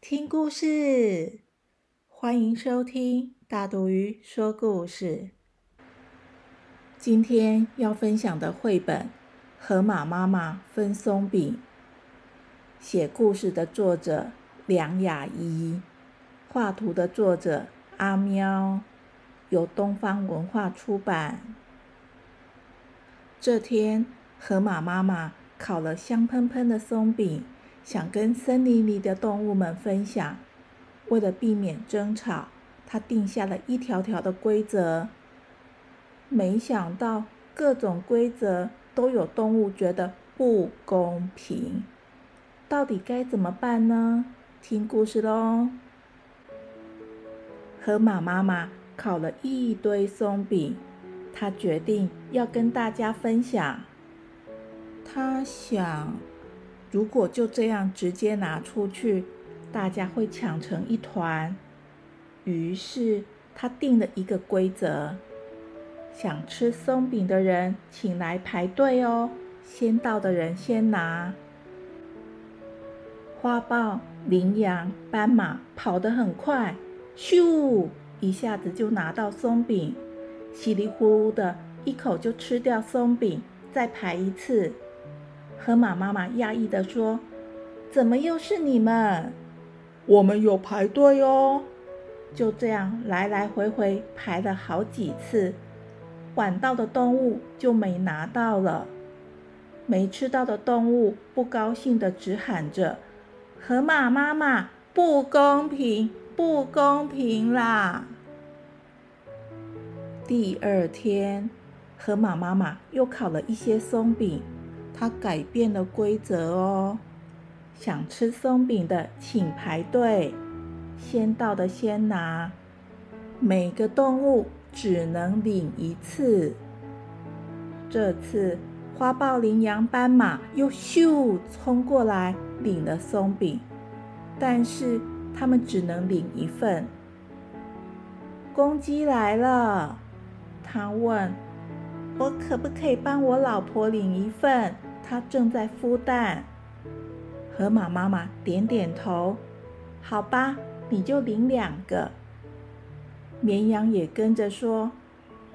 听故事，欢迎收听大肚鱼说故事。今天要分享的绘本《河马妈妈分松饼》，写故事的作者梁雅怡，画图的作者阿喵，由东方文化出版。这天，河马妈妈烤了香喷喷的松饼。想跟森林里的动物们分享。为了避免争吵，他定下了一条条的规则。没想到，各种规则都有动物觉得不公平。到底该怎么办呢？听故事喽！河马妈妈烤了一堆松饼，她决定要跟大家分享。她想。如果就这样直接拿出去，大家会抢成一团。于是他定了一个规则：想吃松饼的人，请来排队哦，先到的人先拿。花豹、羚羊、斑马跑得很快，咻，一下子就拿到松饼，稀里呼噜的一口就吃掉松饼，再排一次。河马妈妈讶异地说：“怎么又是你们？我们有排队哦。”就这样来来回回排了好几次，晚到的动物就没拿到了。没吃到的动物不高兴的直喊着：“河马妈妈，不公平，不公平啦！”第二天，河马妈妈又烤了一些松饼。他改变了规则哦，想吃松饼的请排队，先到的先拿。每个动物只能领一次。这次花豹、羚羊、斑马又咻冲过来领了松饼，但是他们只能领一份。公鸡来了，他问我可不可以帮我老婆领一份？它正在孵蛋，河马妈妈点点头，好吧，你就领两个。绵羊也跟着说：“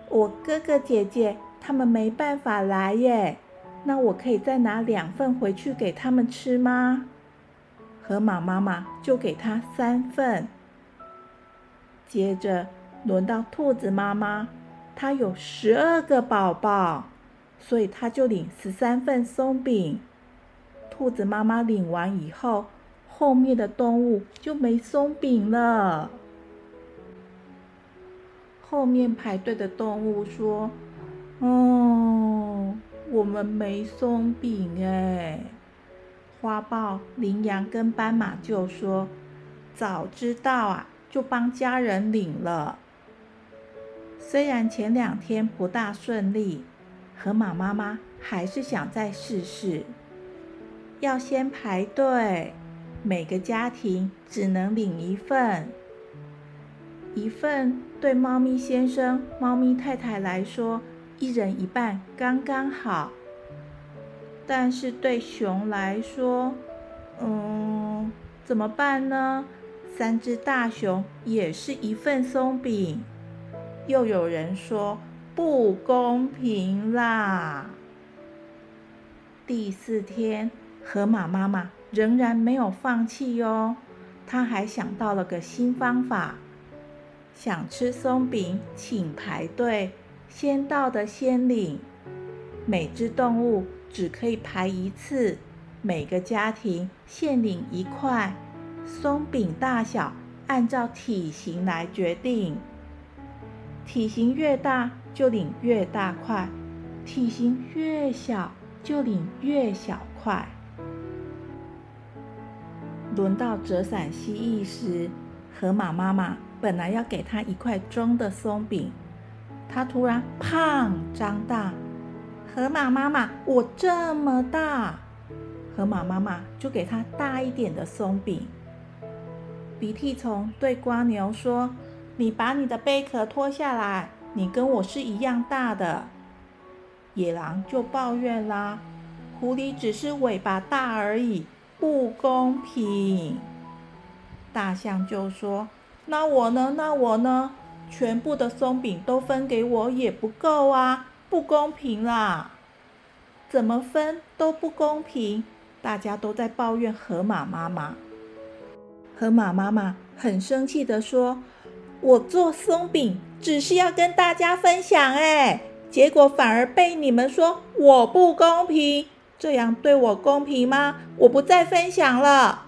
我哥哥姐姐他们没办法来耶，那我可以再拿两份回去给他们吃吗？”河马妈妈就给他三份。接着轮到兔子妈妈，它有十二个宝宝。所以他就领十三份松饼。兔子妈妈领完以后，后面的动物就没松饼了。后面排队的动物说：“哦，我们没松饼哎。”花豹、羚羊跟斑马就说：“早知道啊，就帮家人领了。”虽然前两天不大顺利。河马妈妈还是想再试试，要先排队，每个家庭只能领一份，一份对猫咪先生、猫咪太太来说，一人一半刚刚好。但是对熊来说，嗯，怎么办呢？三只大熊也是一份松饼。又有人说。不公平啦！第四天，河马妈妈仍然没有放弃哟。她还想到了个新方法：想吃松饼，请排队，先到的先领。每只动物只可以排一次，每个家庭限领一块。松饼大小按照体型来决定，体型越大。就领越大块，体型越小就领越小块。轮到折伞蜥蜴时，河马妈妈本来要给它一块中的松饼，它突然胖张大。河马妈妈，我这么大，河马妈妈就给它大一点的松饼。鼻涕虫对瓜牛说：“你把你的贝壳脱下来，你跟我是一样大的。”野狼就抱怨啦：“狐狸只是尾巴大而已，不公平。”大象就说：“那我呢？那我呢？全部的松饼都分给我也不够啊！”不公平啦！怎么分都不公平，大家都在抱怨河马妈妈。河马妈妈很生气的说：“我做松饼只是要跟大家分享，哎，结果反而被你们说我不公平，这样对我公平吗？我不再分享了。”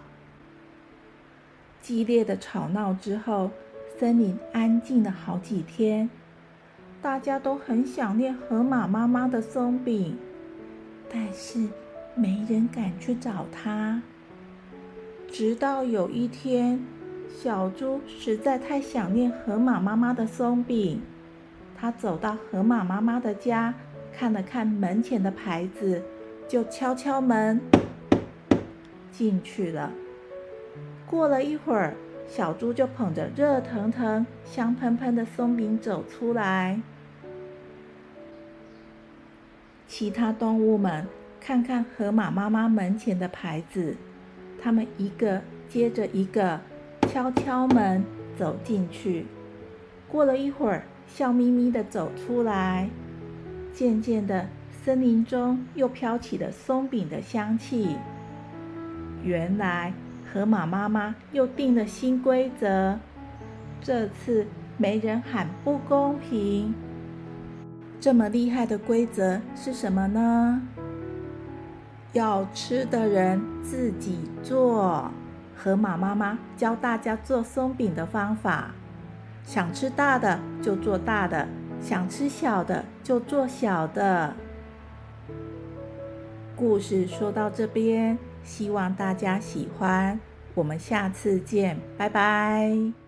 激烈的吵闹之后，森林安静了好几天。大家都很想念河马妈妈的松饼，但是没人敢去找它。直到有一天，小猪实在太想念河马妈妈的松饼，它走到河马妈妈的家，看了看门前的牌子，就敲敲门进去了。过了一会儿。小猪就捧着热腾腾、香喷喷的松饼走出来。其他动物们看看河马妈妈门前的牌子，它们一个接着一个敲敲门走进去。过了一会儿，笑眯眯的走出来。渐渐的，森林中又飘起了松饼的香气。原来。河马妈妈又定了新规则，这次没人喊不公平。这么厉害的规则是什么呢？要吃的人自己做。河马妈妈教大家做松饼的方法：想吃大的就做大的，想吃小的就做小的。故事说到这边。希望大家喜欢，我们下次见，拜拜。